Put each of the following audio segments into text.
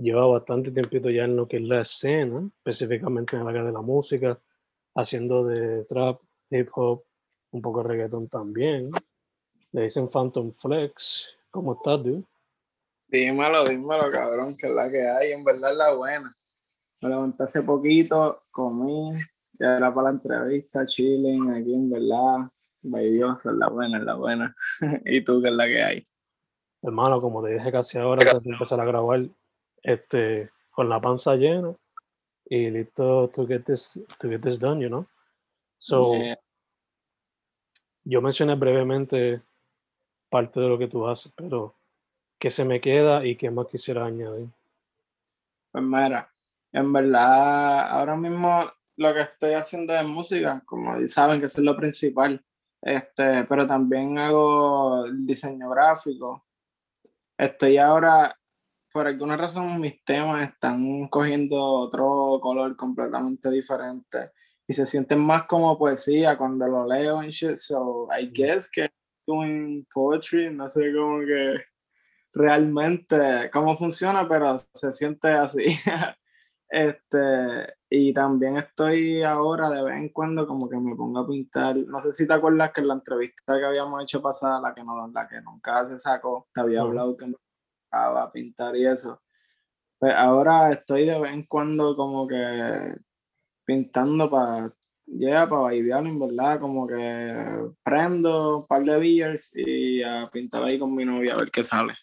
lleva bastante tiempito ya en lo que es la escena, específicamente en la área de la música, haciendo de trap, hip hop, un poco de reggaeton también. Le dicen Phantom Flex. ¿Cómo estás, dude? Dímelo, dímelo, cabrón, que es la que hay, en verdad es la buena. Me levanté hace poquito, comí, ya era para la entrevista, chilling, aquí en verdad, Dios, es la buena, es la buena. ¿Y tú qué es la que hay? Hermano, como te dije casi ahora, antes de empezar a grabar, este, con la panza llena y listo to get this, to get this done, you know? So, yo mencioné brevemente parte de lo que tú haces, pero ¿qué se me queda y qué más quisiera añadir? Pues mira, en verdad, ahora mismo lo que estoy haciendo es música, como saben que eso es lo principal, este, pero también hago diseño gráfico. Estoy ahora por alguna razón mis temas están cogiendo otro color completamente diferente y se sienten más como poesía cuando lo leo en shit. So I guess que doing poetry, no sé cómo que realmente cómo funciona, pero se siente así. este, y también estoy ahora de vez en cuando como que me pongo a pintar. No sé si te acuerdas que en la entrevista que habíamos hecho pasada, la que no, la que nunca se sacó, te había hablado que a pintar y eso. Pues ahora estoy de vez en cuando como que pintando para ya para bailar en verdad, como que prendo un par de beers y a pintar ahí con mi novia a ver qué sale.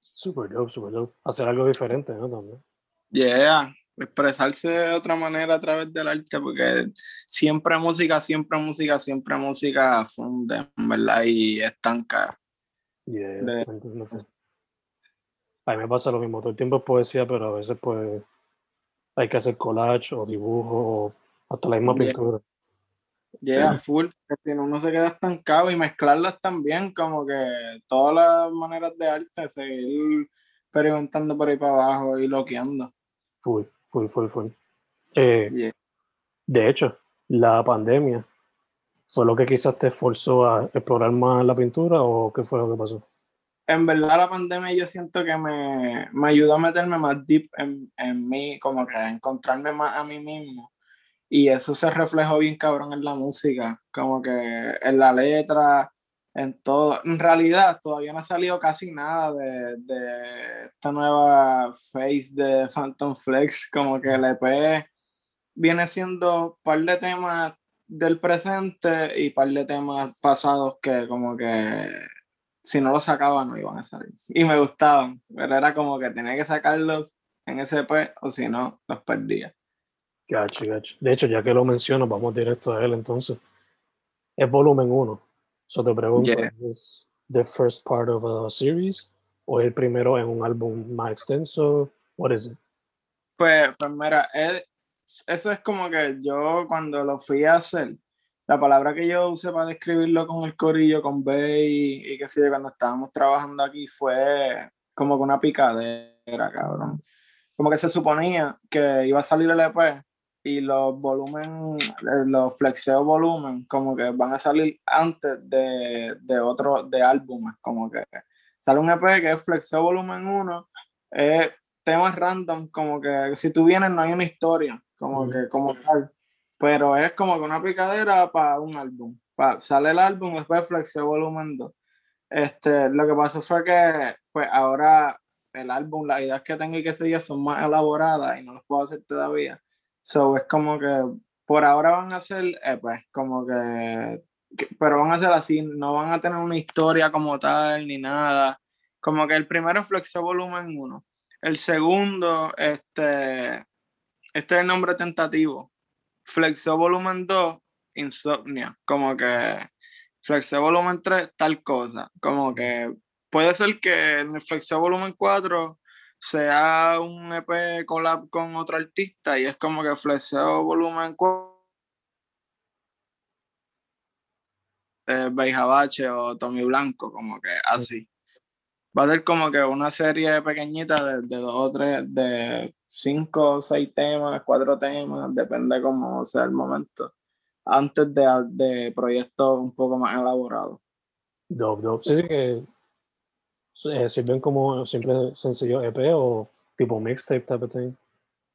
Super dope, super dope. Hacer algo diferente, ¿no? También. Yeah, expresarse de otra manera a través del arte, porque siempre música, siempre música, siempre música funde, verdad, y estanca. Yeah, a mí me pasa lo mismo, todo el tiempo es poesía, pero a veces pues hay que hacer collage o dibujo o hasta la misma pintura. Llega full, si no uno se queda estancado y mezclarlas también, como que todas las maneras de arte, seguir experimentando por ahí para abajo y loqueando. Full, full, full, full. Eh, de hecho, la pandemia fue lo que quizás te esforzó a explorar más la pintura o qué fue lo que pasó? En verdad la pandemia yo siento que me, me ayudó a meterme más deep en, en mí, como que a encontrarme más a mí mismo. Y eso se reflejó bien cabrón en la música, como que en la letra, en todo. En realidad todavía no ha salido casi nada de, de esta nueva face de Phantom Flex, como que el EP viene siendo un par de temas del presente y par de temas pasados que como que si no los sacaba no iban a salir. Y me gustaban, pero era como que tenía que sacarlos en SP o si no, los perdía. Gacho, gacho. De hecho, ya que lo menciono, vamos directo a él entonces. Es volumen 1. So te pregunto, ¿es the first part of a series? ¿O el primero en un álbum más extenso? What is it? Pues, pues mira, eso es como que yo cuando lo fui a hacer, la palabra que yo usé para describirlo con el corillo, con Bay y, que sí, cuando estábamos trabajando aquí fue como que una picadera, cabrón. Como que se suponía que iba a salir el EP y los volumen, eh, los flexeo volumen, como que van a salir antes de, de otro, de álbumes, como que sale un EP que es flexeo volumen 1, es temas random, como que si tú vienes no hay una historia, como que como tal, pero es como que una picadera para un álbum, sale el álbum, después flexeo volumen 2. Este, lo que pasó fue que pues ahora el álbum, las ideas que tengo y que seguir son más elaboradas y no las puedo hacer todavía. So es como que por ahora van a ser, eh, pues, como que, pero van a ser así, no van a tener una historia como tal ni nada. Como que el primero Flexo Volumen 1. El segundo, este, este es el nombre tentativo. Flexo Volumen 2, Insomnia. Como que Flexo Volumen 3, tal cosa. Como que puede ser que en el Flexo Volumen 4 sea un EP collab con otro artista y es como que Flexeo Volumen 4 de Beijabache o Tommy Blanco, como que así. Va a ser como que una serie pequeñita de, de dos o tres, de cinco o seis temas, cuatro temas, depende cómo sea el momento, antes de, de proyectos un poco más elaborados. Dope, dope. Sí, sí que eh, sirven como simple sencillo EP o tipo mixtape type of thing.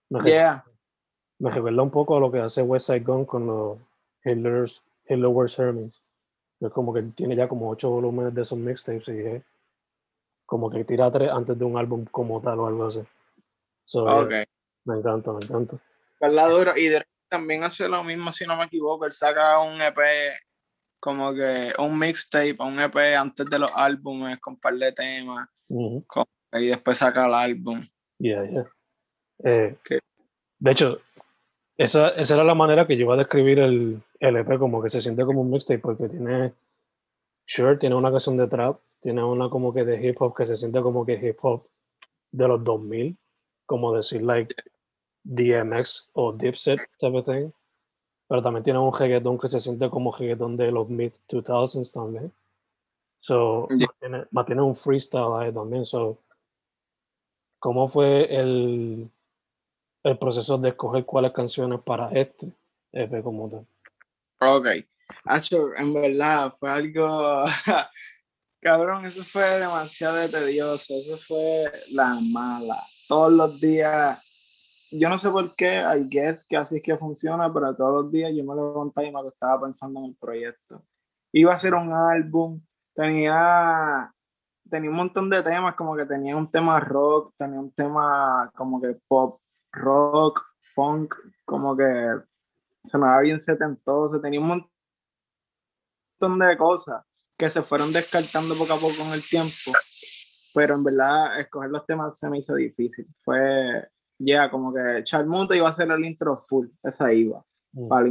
Me, yeah. me recuerda un poco a lo que hace West Side Gun con los Hitler's, Hitler Wars Hermes. Es como que tiene ya como ocho volúmenes de esos mixtapes y es como que tira tres antes de un álbum como tal o algo así. So, okay. me encanta, me encanta. ¿Verdad, duro? Y también hace lo mismo, si no me equivoco. Él saca un EP como que un mixtape, un EP antes de los álbumes con un par de temas y después saca el álbum. Yeah, yeah. Eh, de hecho, esa, esa, era la manera que yo iba a describir el, el EP, como que se siente como un mixtape, porque tiene, sure, tiene una canción de trap, tiene una como que de hip hop que se siente como que hip hop de los 2000, como decir, like, DMX o Dipset, type of thing pero también tiene un reggaetón que se siente como reggaetón de los mid 2000s también. So, yeah. mantiene, un freestyle ahí también. So, ¿Cómo fue el, el proceso de escoger cuáles canciones para este EP como tal? Ok. Acho, en verdad fue algo. Cabrón, eso fue demasiado tedioso. Eso fue la mala. Todos los días yo no sé por qué, I guess que así es que funciona, pero todos los días yo me levantaba y me estaba pensando en el proyecto. Iba a ser un álbum, tenía, tenía un montón de temas, como que tenía un tema rock, tenía un tema como que pop, rock, funk, como que sonaba bien setentoso, tenía un montón de cosas que se fueron descartando poco a poco con el tiempo, pero en verdad escoger los temas se me hizo difícil. Fue ya como que Charmuta iba a ser el intro full, esa iba, mm. para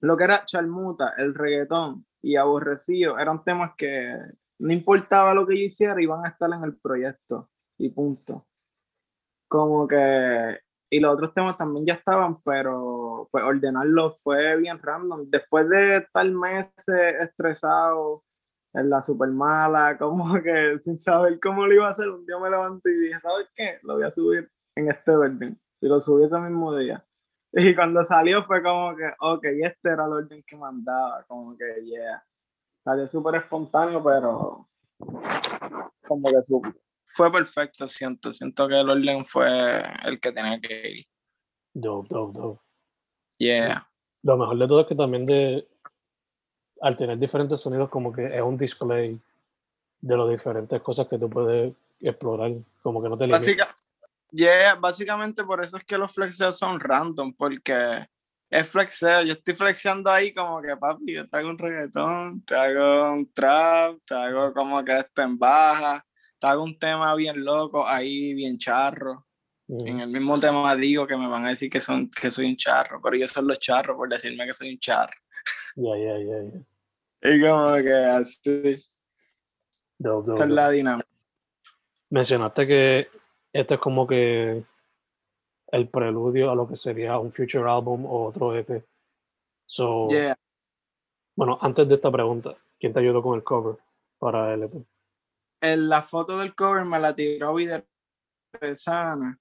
Lo que era Charmuta, el reggaetón y Aborrecido eran temas que no importaba lo que yo hiciera, iban a estar en el proyecto y punto. Como que, y los otros temas también ya estaban, pero pues ordenarlos fue bien random. Después de estar meses estresado en la super mala, como que sin saber cómo lo iba a hacer, un día me levanté y dije, ¿sabes qué? Lo voy a subir en este orden. Y lo subí ese mismo día. Y cuando salió fue como que, ok, este era el orden que mandaba, como que, yeah. Salió súper espontáneo, pero como que fue perfecto, siento. Siento que el orden fue el que tenía que ir. Dope, dope, dope. Yeah. Lo mejor de todo es que también de, al tener diferentes sonidos, como que es un display de las diferentes cosas que tú puedes explorar, como que no te limitas. Yeah, básicamente por eso es que los flexeos son random, porque es flexeo. Yo estoy flexeando ahí como que, papi, yo te hago un reggaetón, te hago un trap, te hago como que esto en baja, te hago un tema bien loco, ahí bien charro. En el mismo tema digo que me van a decir que, son, que soy un charro, pero yo son los charros por decirme que soy un charro. Ya, ya, ya, ya. Y como que así. Esta es la dinámica. Mencionaste que este es como que el preludio a lo que sería un future album o otro EP. So, Bueno, antes de esta pregunta, ¿quién te ayudó con el cover para el EP? La foto del cover me la tiró Vida Sana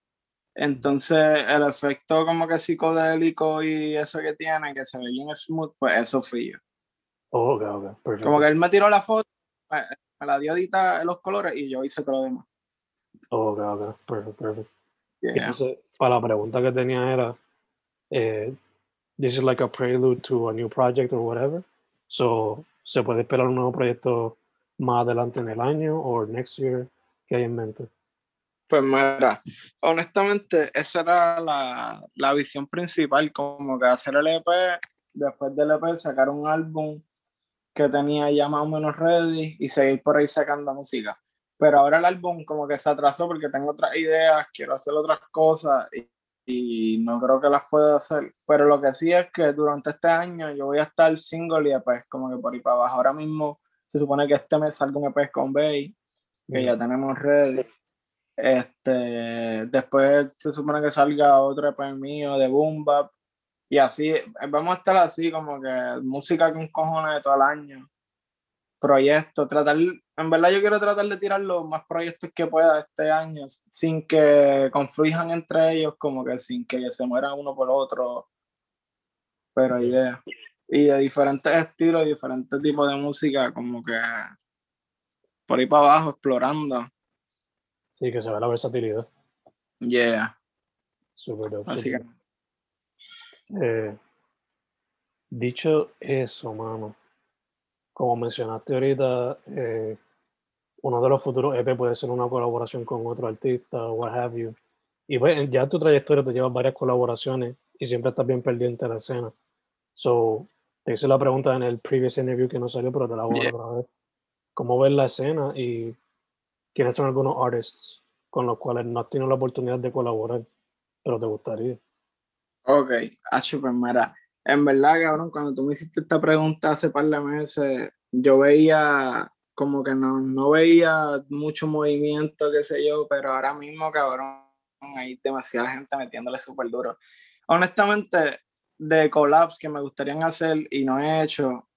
Entonces, el efecto como que psicodélico y eso que tiene, que se ve bien smooth, pues eso fui yo. Oh, ok, ok, perfecto. Como que él me tiró la foto, me, me la dio edita los colores y yo hice todo lo demás. Oh, ok, ok, perfecto, perfecto. Yeah. Entonces, para la pregunta que tenía era, eh, this is like a prelude to a new project or whatever. So, ¿se puede esperar un nuevo proyecto más adelante en el año o next year? ¿Qué hay en mente? Pues mira, honestamente, esa era la, la visión principal, como que hacer el EP, después del EP sacar un álbum que tenía ya más o menos ready y seguir por ahí sacando música. Pero ahora el álbum como que se atrasó porque tengo otras ideas, quiero hacer otras cosas y, y no creo que las pueda hacer. Pero lo que sí es que durante este año yo voy a estar single y EP, como que por ahí para abajo. Ahora mismo se supone que este mes salga un EP con Bay, que ya tenemos ready. Este, después se supone que salga otro EP mío de Boom Bap. Y así, vamos a estar así, como que música con cojones de todo el año. Proyectos, tratar, en verdad yo quiero tratar de tirar los más proyectos que pueda este año, sin que conflijan entre ellos, como que sin que se mueran uno por otro. Pero idea. Y de diferentes estilos, diferentes tipos de música, como que por ahí para abajo, explorando. Sí, que se ve la versatilidad. Yeah. Super dope. Así que. Eh, dicho eso, mano, como mencionaste ahorita, eh, uno de los futuros EP puede ser una colaboración con otro artista o what have you. Y pues, ya en tu trayectoria te llevas varias colaboraciones y siempre estás bien pendiente de la escena. So, te hice la pregunta en el previous interview que no salió, pero te la voy a Yeah. otra vez. ¿Cómo ves la escena y quiénes son algunos artists con los cuales no has tenido la oportunidad de colaborar, pero te gustaría? ok, H, pues mira, en verdad, cabrón, cuando tú me hiciste esta pregunta hace par de meses, yo veía como que no, no veía mucho movimiento, qué sé yo, pero ahora mismo, cabrón, hay demasiada gente metiéndole súper duro. Honestamente, de collabs que me gustarían hacer y no he hecho,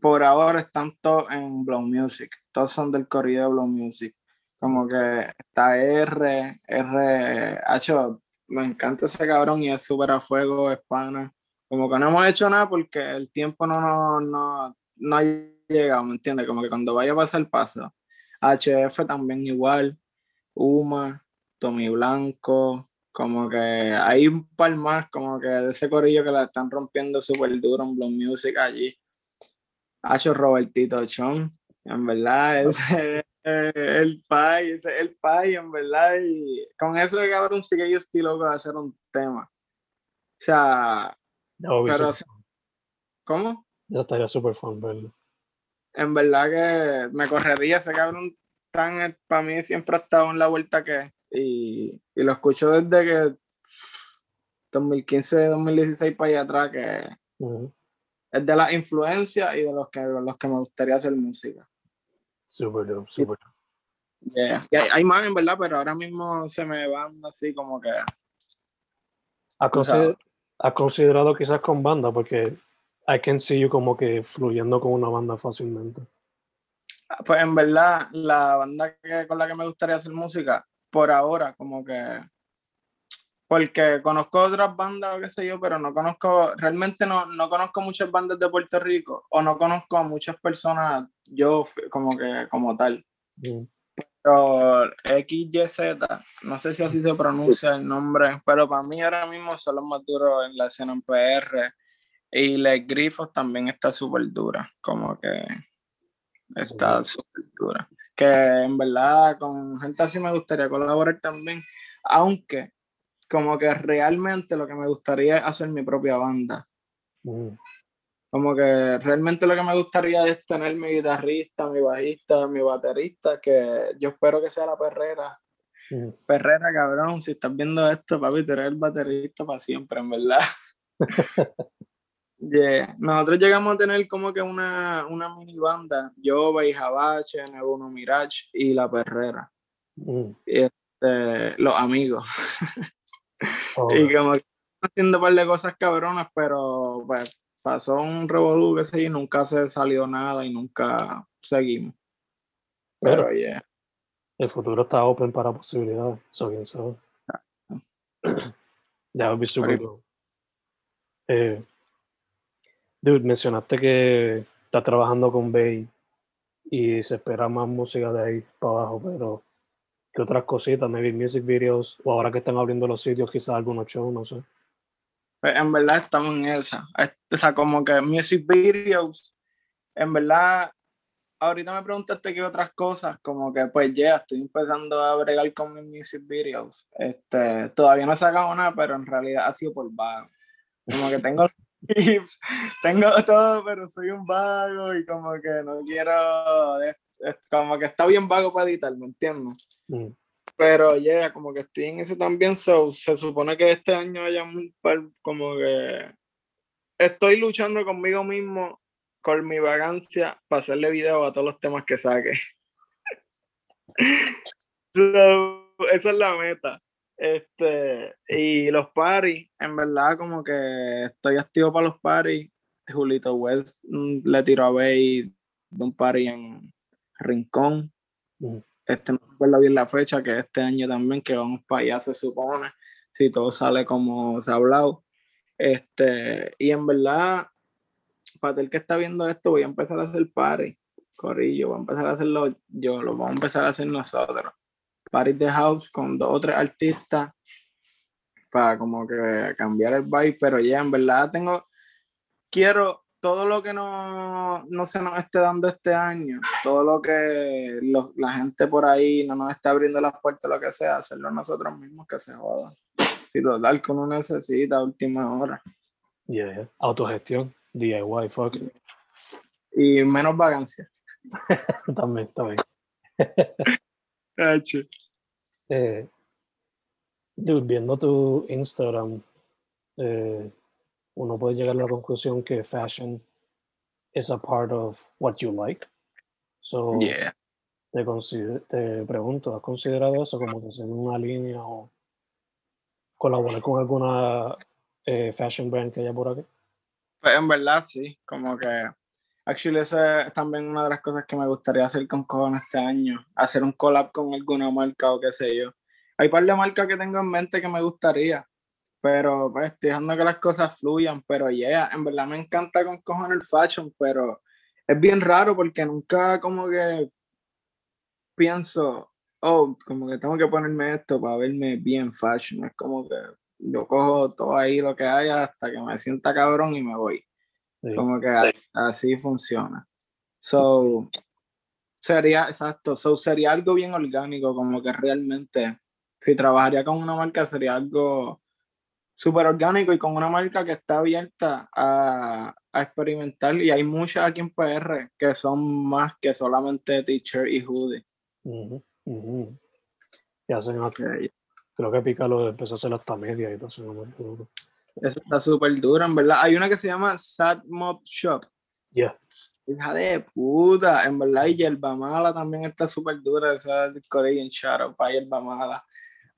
por ahora están todos en Blow Music, todos son del corrido de Blow Music. Como que está R, R, Hacho, me encanta ese cabrón y es súper a fuego, es. Como que no hemos hecho nada porque el tiempo no, no, no, no ha llegado, ¿me entiendes? Como que cuando vaya a pasar paso. HF también igual, Uma, Tommy Blanco, como que hay un par más, como que de ese corillo que la están rompiendo súper duro en Blow Music allí. Hacho Robertito Chon, en verdad, ese es el ese es el pai, en verdad, y con eso de cabrón sí que yo estoy loco de hacer un tema. O sea, Pero ¿cómo? ya estaría súper fan verlo. En verdad que me correría ese cabrón tan para mí siempre ha estado en la vuelta que y, y lo escucho desde que 2015, 2016 para allá atrás que es de las influencias y de los que los que me gustaría hacer música. Súper dope, súper. Yeah. Y hay, más en verdad, pero ahora mismo se me van así como que ¿Has, consider- considerado quizás con banda? Porque I can see you como que fluyendo con una banda fácilmente. Pues en verdad, la banda que, con la que me gustaría hacer música, por ahora, como que. Porque conozco otras bandas o qué sé yo, pero no conozco, realmente no, no conozco muchas bandas de Puerto Rico o no conozco a muchas personas, yo como que, como tal. Mm. Pero XYZ, no sé si así se pronuncia el nombre, pero para mí ahora mismo son los más duros en la escena en PR. Y Les Grifos también está súper dura, como que está súper dura. Que en verdad con gente así me gustaría colaborar también, aunque como que realmente lo que me gustaría es hacer mi propia banda. Mm. Como que realmente lo que me gustaría es tener mi guitarrista, mi bajista, mi baterista, que yo espero que sea la perrera. Mm. Perrera, cabrón, si estás viendo esto, papi, tú eres el baterista para siempre, en verdad. Yeah. Nosotros llegamos a tener como que una, una mini banda, yo, Beijabache, Nebuno Mirage y La Perrera, Mm. este, los amigos. Oh, Y como que haciendo un par de cosas cabronas, pero pues pasó un revolú, que y nunca se salió nada y nunca seguimos. Pero, Pero- yeah. el futuro está open para posibilidades. So, quién sabe. That would be super cool. Eh, dude, mencionaste que estás trabajando con Bay y se espera más música de ahí para abajo, pero ¿qué otras cositas? Maybe music videos, o ahora que están abriendo los sitios, quizás algunos shows, no sé. Pues en verdad estamos en esa. O sea, como que music videos, en verdad, ahorita me preguntaste qué otras cosas, como que pues ya estoy empezando a bregar con mis music videos. Este, todavía no he sacado nada, pero en realidad ha sido por vago. Como que tengo tengo todo, pero soy un vago y como que no quiero, como que está bien vago para editar, ¿me entiendes? Mm. Pero ya, como que estoy en eso también, so, se supone que este año haya un como que estoy luchando conmigo mismo con mi vagancia para hacerle video a todos los temas que saque. esa es la meta. Este, y los paris, en verdad, como que estoy activo para los paris. Julito West mm, le tiró a Bay de un party en Rincón. Mm este, no recuerdo bien la fecha, que este año también, que vamos para allá, se supone, si todo sale como se ha hablado. Este, y en verdad, para el que está viendo esto, voy a empezar a hacer party, Corillo, voy a empezar a hacerlo yo, lo vamos a empezar a hacer nosotros. Party de house con dos o tres artistas para como que cambiar el vibe, pero ya en verdad tengo, quiero todo lo que no, no, se nos esté dando este año, todo lo que la gente por ahí no nos está abriendo las puertas, lo que sea, hacerlo nosotros mismos que se joda. Si total que uno necesita última hora. Yeah, autogestión, DIY, fuck. Y menos vagancia. también, también. eh, dude, viendo tu Instagram, eh, uno puede llegar a la conclusión que fashion is a part of what you like. So, yeah. te, te pregunto, ¿has considerado eso como que hacer una línea o colaborar con alguna eh, fashion brand que haya por aquí? Pues en verdad sí, como que actually esa es también una de las cosas que me gustaría hacer con Cohen este año, hacer un collab con alguna marca o qué sé yo. Hay un par de marcas que tengo en mente que me gustaría, pero pues dejando que las cosas fluyan, pero yeah, en verdad me encanta con cojones el fashion, pero es bien raro porque nunca como que pienso, oh, como que tengo que ponerme esto para verme bien fashion, es como que yo cojo todo ahí lo que haya hasta que me sienta cabrón y me voy. Como que así funciona. So, sería, exacto, so sería algo bien orgánico, como que realmente, si trabajaría con una marca sería algo súper orgánico y con una marca que está abierta a, a, experimentar y hay muchas aquí en PR que son más que solamente t-shirt y hoodie. Uh hacen creo que Picalo empezó a hacer hasta media y todo eso. Eso está súper duro, en verdad. Hay una que se llama Sad Mob Shop. Ya. Hija de puta, en verdad. Y Yerba Mala también está súper dura, esa Korean Shadow para Yerba Mala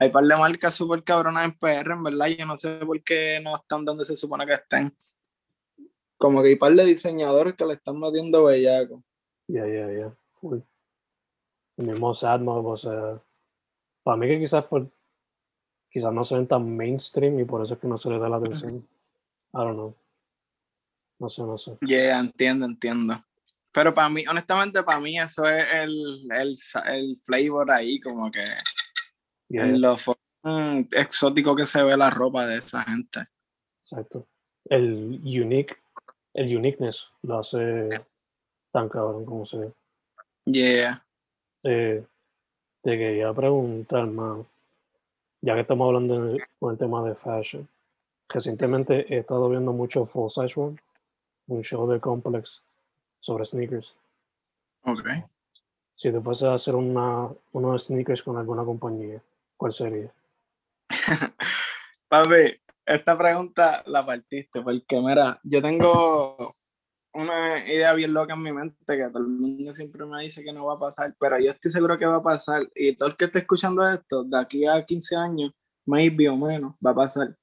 hay par de marcas súper cabronas en PR, en verdad. Yo no sé por qué no están donde se supone que estén. Como que hay par de diseñadores que le están metiendo bellaco. Ya, ya, ya. El mismo Sadmob, o sea. Para mí que quizás por. Quizás no se ven tan mainstream y por eso es que no se le da la atención. I don't know. No sé, no sé. Yeah, entiendo, entiendo. Pero para mí, honestamente, para mí eso es el, el, el flavor ahí, como que en lo exótico que se ve la ropa de esa gente. Exacto. El unique, el uniqueness lo hace tan cabrón como se ve. Yeah. Eh, te quería preguntar, man, ya que estamos hablando con el tema de fashion, recientemente he estado viendo mucho Full Size One, un show de Complex sobre sneakers. Ok. Si te fuese a hacer una, unos sneakers con alguna compañía, ¿Cuál sería? Papi, esta pregunta la partiste porque, mira, yo tengo una idea bien loca en mi mente que todo el mundo siempre me dice que no va a pasar, pero yo estoy seguro que va a pasar y todo el que esté escuchando esto, de aquí a 15 años, maybe o menos, va a pasar.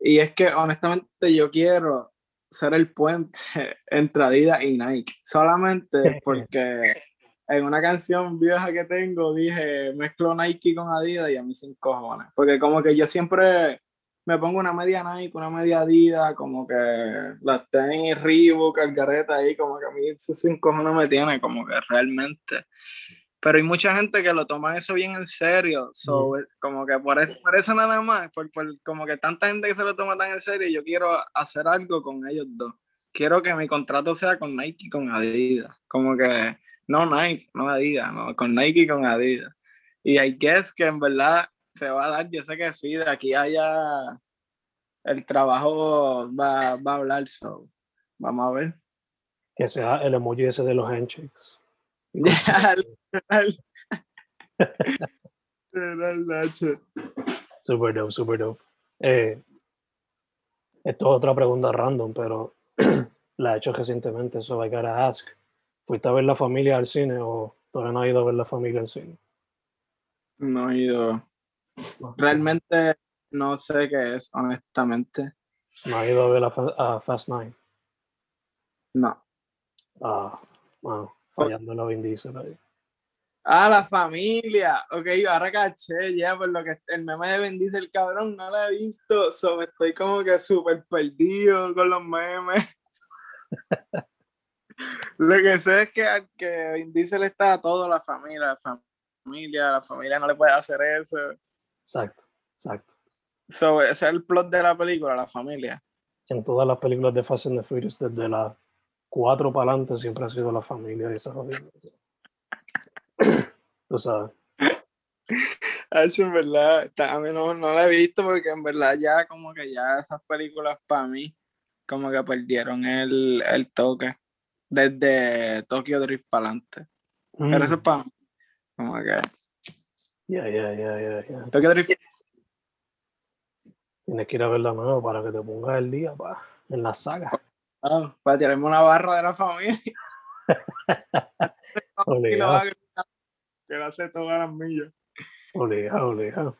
Y es que honestamente yo quiero ser el puente entre Adidas y Nike, solamente porque en una canción vieja que tengo dije, mezclo Nike con Adidas y a mí sin cojones. Porque como que yo siempre me pongo una media Nike, una media Adidas, como que las tenis Reebok, cargareta ahí, como que a mí eso sin cojones me tiene, como que realmente. Pero hay mucha gente que lo toma eso bien en serio, so, como que por eso, por eso nada más, por, por, como que tanta gente que se lo toma tan en serio, yo quiero hacer algo con ellos dos. Quiero que mi contrato sea con Nike con Adidas, como que no Nike, no Adidas, no, con Nike y con Adidas. Y I guess que en verdad se va a dar, yo sé que sí, de aquí allá el trabajo va, va a hablar, so vamos a ver. Que sea el emoji ese de los handshakes. super dope, super dope. Eh, esto es otra pregunta random, pero la he hecho recientemente, so I gotta ask. ¿Fuiste a ver la familia al cine o todavía no has ido a ver la familia al cine? No he ido. Realmente no sé qué es, honestamente. ¿No has ido a ver a, Fast Nine? No. Ah, bueno, fallando la Vin ahí. Ah, la familia. Ok, ahora caché ya por lo que el meme de Vin el cabrón, no lo he visto. So, estoy como que súper perdido con los memes. Lo que sé es que, que Vin Diesel está a toda la familia, la familia, la familia no le puede hacer eso. Exacto, exacto. So, ese es el plot de la película, la familia. En todas las películas de Fast and the Furious, desde las cuatro para adelante, siempre ha sido la familia y esa familia. Tú sabes. Eso en verdad, a mí no, no la he visto porque en verdad ya como que ya esas películas para mí como que perdieron el, el toque desde Tokyo Drift para adelante. Pero eso es mm. para como que. Ya, ya, ya, ya. Tokyo Drift. Tienes que ir a verla nuevo para que te pongas el día pa, en la saga. Ah, para tirarme una barra de la familia. Obligado. que la hace todas las millas. Obligado, obligado.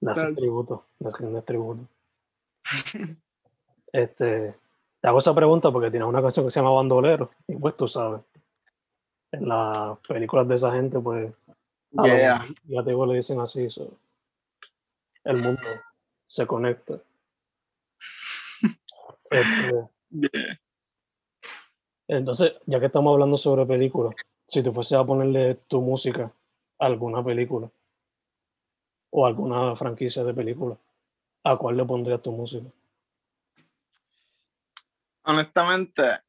Le hace tributo, le hace tributo. este, te hago esa pregunta porque tienes una canción que se llama Bandolero, y pues tú sabes, en las películas de esa gente, pues, ya te digo, le dicen así, el mundo se conecta. Este, entonces, ya que estamos hablando sobre películas, si tú fuese a ponerle tu música a alguna película o alguna franquicia de película, ¿a cuál le pondrías tu música? Honestamente,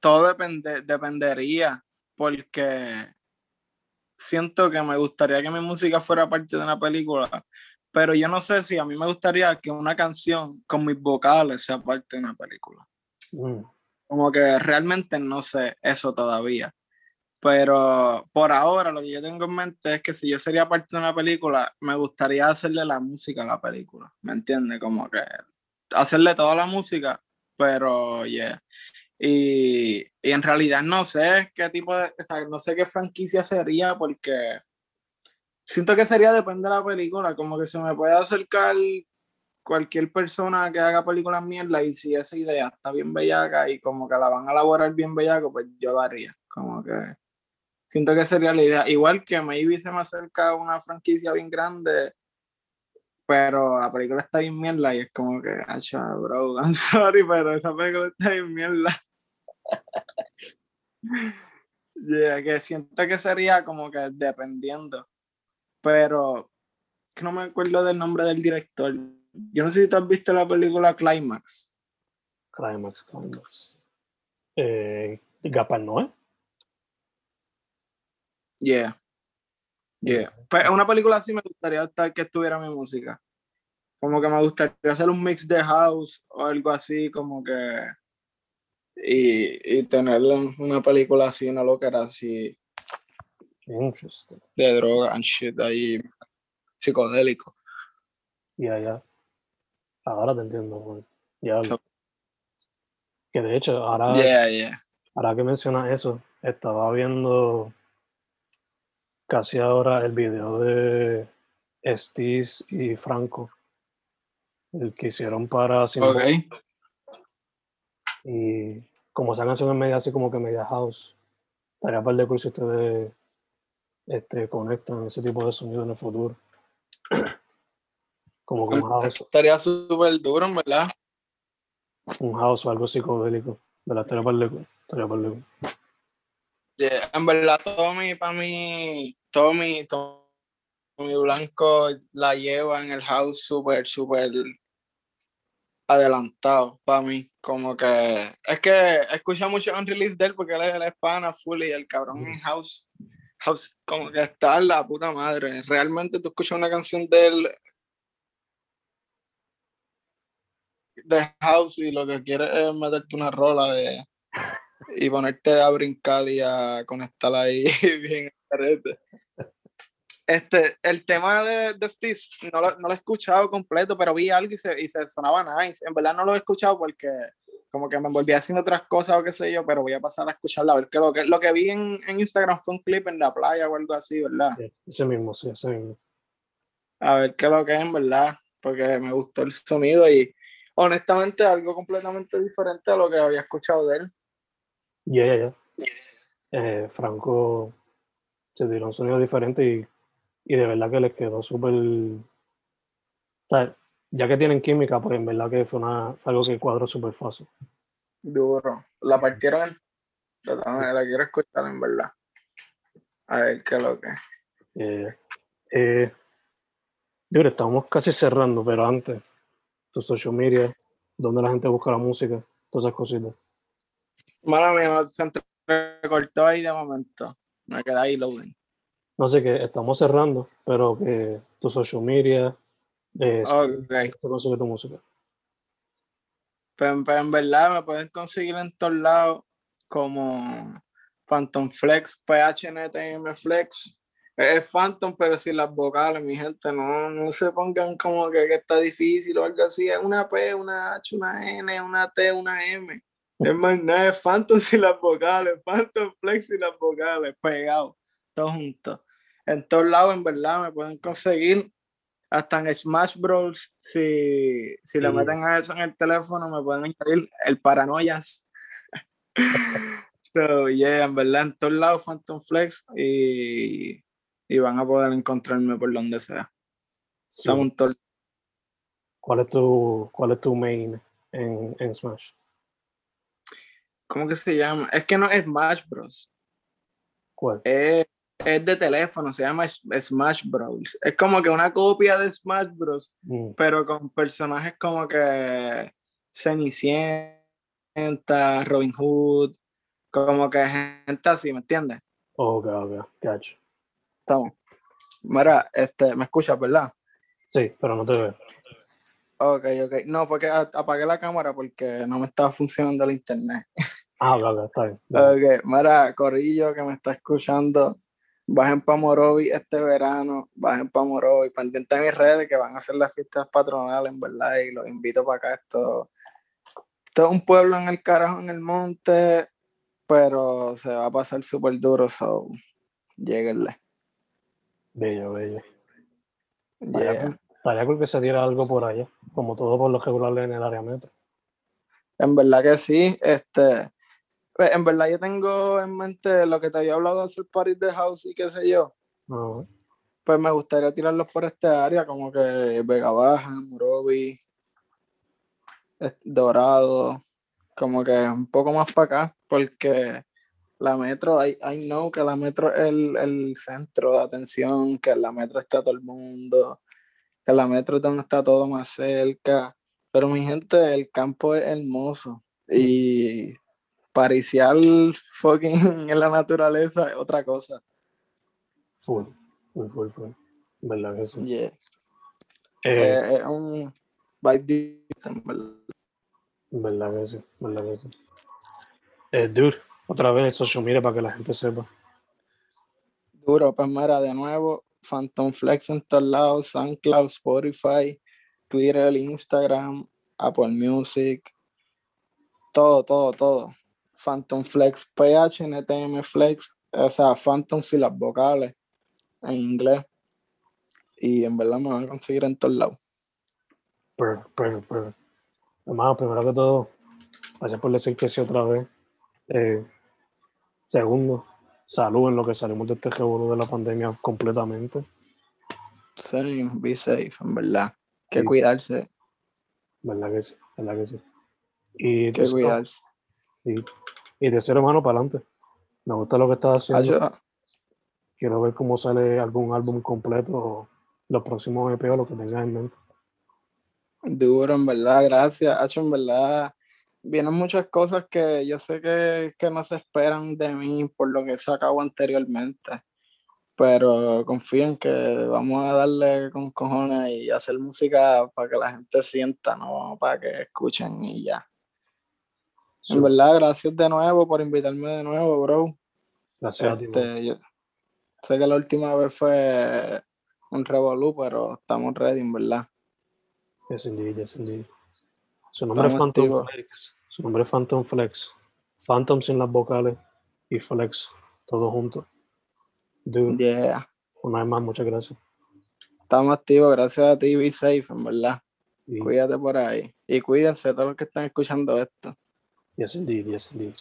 todo depende, dependería, porque siento que me gustaría que mi música fuera parte de una película, pero yo no sé si a mí me gustaría que una canción con mis vocales sea parte de una película. Mm. Como que realmente no sé eso todavía. Pero por ahora lo que yo tengo en mente es que si yo sería parte de una película, me gustaría hacerle la música a la película. ¿Me entiendes? Como que hacerle toda la música pero yeah. Y, y, en realidad no sé qué tipo de, o sea, no sé qué franquicia sería porque siento que sería depende de la película, como que se me puede acercar cualquier persona que haga películas mierda y si esa idea está bien bellaca y como que la van a elaborar bien bellaco, pues yo lo haría, como que siento que sería la idea. Igual que maybe se me acerca una franquicia bien grande pero la película está bien mierda y es como que, acha, bro, I'm sorry, pero esa película está bien mierda. yeah, que siento que sería como que dependiendo. Pero que no me acuerdo del nombre del director. Yo no sé si tú has visto la película Climax. Climax, Climax. Eh, Gapa Noé. Yeah. Yeah. Pues una película así me gustaría estar que estuviera mi música. Como que me gustaría hacer un mix de house o algo así, como que. Y, y tener una película así, una loquera así. De droga and shit ahí. Psicodélico. Ya, ya. Ahora te entiendo, Ya. Que de hecho, ahora. Ahora que mencionas eso, estaba viendo casi ahora el video de Estis y Franco, el que hicieron para okay. Y como esa canción es media así como que media house, estaría par de cool si ustedes este, conectan ese tipo de sonido en el futuro. Como con house. Estaría súper duro, verdad. Un house o algo psicodélico. De la estaría par de. Estaría par de. En verdad, Tommy, para mí, Tommy, Tommy Blanco la lleva en el house súper, súper adelantado para mí. Como que es que escucha mucho un release de él porque él es el hispana full y el cabrón en house, house como que está la puta madre. Realmente tú escuchas una canción de él de house y lo que quieres es meterte una rola de y ponerte a brincar y a conectar ahí bien este, el tema de, de Steve no lo, no lo, he escuchado completo, pero vi algo y se, y se sonaba nice. En verdad no lo he escuchado porque como que me envolví haciendo otras cosas o qué sé yo, pero voy a pasar a escucharla. A ver que lo que, lo que vi en, en Instagram fue un clip en la playa o algo así, ¿verdad? Sí, ese mismo, sí, ese mismo. A ver qué es lo que es, en verdad, porque me gustó el sonido y honestamente algo completamente diferente a lo que había escuchado de él. Ya, ya, ya. Eh, Franco se tiró un sonido diferente y, y de verdad que les quedó súper. ya que tienen química, pues en verdad que fue, una, fue algo que cuadró súper fácil. Duro. La partieron. La quiero escuchar en verdad. A ver qué es lo que. Eh, eh, Digo, estamos casi cerrando, pero antes, tu social media, donde la gente busca la música, todas esas cositas. Mala mía, se entrecortó ahí de momento. Me quedé ahí loading. No sé qué, estamos cerrando, pero que tu social media, eh, okay. consigue tu música. Pero, pero, pues, en verdad me pueden conseguir en todos lados como Phantom Flex, PHNTM Flex. Es Phantom, pero sin las vocales, mi gente, no, no se pongan como que, que está difícil o algo así. Es una P, una H, una N, una T, una M. Es más nada, es Phantom sin las vocales, Phantom Flex y las vocales, pegados, todos juntos. En todos lados, en verdad, me pueden conseguir. Hasta en Smash Bros. Si, si le meten a eso en el teléfono, me pueden añadir el Paranoias. so, yeah, en verdad, en todos lados, Phantom Flex y, y van a poder encontrarme por donde sea. Sí. ¿Cuál es tu, cuál es tu main en, en Smash? ¿Cómo que se llama? Es que no es Smash Bros. ¿Cuál? Es, es de teléfono, se llama Smash Bros. Es como que una copia de Smash Bros. Mm. Pero con personajes como que Cenicienta, Robin Hood, como que gente así, ¿me entiendes? Ok, ok, gotcha. Estamos. Mira, este, me escuchas, ¿verdad? Sí, pero no te veo. Ok, ok. No, porque apagué la cámara porque no me estaba funcionando el internet. Ah, ok, está bien. Ok, mira, Corillo que me está escuchando, bajen para Morovi este verano, bajen para Morovi, pendiente de mis redes que van a hacer las fiestas patronales, en verdad, y los invito para acá. Esto, esto es un pueblo en el carajo, en el monte, pero se va a pasar súper duro, so, lleguenle. Bello, bello. Yeah. Estaría cool que se diera algo por allá, como todo por lo regular en el área metro. En verdad que sí, este, pues, en verdad yo tengo en mente lo que te había hablado de hacer parties de house y qué sé yo. Pues me gustaría tirarlos por esta área, como que Vega Baja, Morovi, Dorado, como que un poco más para acá, porque la metro, I, I know que la metro es el, el, centro de atención, que en la metro está todo el mundo, que la metro donde está todo más cerca. Pero mi gente, el campo es hermoso y pariciar fucking en la naturaleza es otra cosa. Full, full, full, full. ¿Verdad que sí? Yeah. Eh, Eh, es un vibe ¿verdad? ¿Verdad que sí? ¿Verdad que sí? Eh, dude, otra vez el social media para que la gente sepa. Duro, pues mira, de nuevo, Phantom Flex en todos lados, SoundCloud, Spotify, Twitter, Instagram, Apple Music, todo, todo, todo. Phantom Flex, PH, NTM Flex, o sea, Phantom sin las vocales en inglés. Y en verdad me van a conseguir en todos lados. Perfecto, perfecto, perfecto. Hermano, primero que todo, gracias por decir que sí otra vez. Eh, segundo, salud en lo que salimos de este revuelo de la pandemia completamente. Sí, be safe, en verdad. Que cuidarse. ¿Verdad que sí? ¿Verdad que sí? Y que cuidarse. Y, y de ser humano para adelante. Me gusta lo que estás haciendo. Quiero ver cómo sale algún álbum completo, los próximos EP o lo que tengas en mente. Duro, en verdad, gracias. Hacho, en verdad, vienen muchas cosas que yo sé que, que no se esperan de mí por lo que he sacado anteriormente. Pero confío en que vamos a darle con cojones y hacer música para que la gente sienta, no para que escuchen y ya. En verdad, gracias de nuevo por invitarme de nuevo, bro. Gracias a ti. Este, sé que la última vez fue un revolú, pero estamos ready, en verdad. Yes, indeed, yes, indeed. Su nombre es Phantom. Su nombre es Phantom Flex. Phantom sin las vocales y Flex, todo junto. Dude, yeah. Una vez más, muchas gracias. Estamos activos, gracias a ti, be safe, en verdad. Cuídate por ahí. Y cuídense todos los que están escuchando esto. Yes, indeed. Yes, indeed.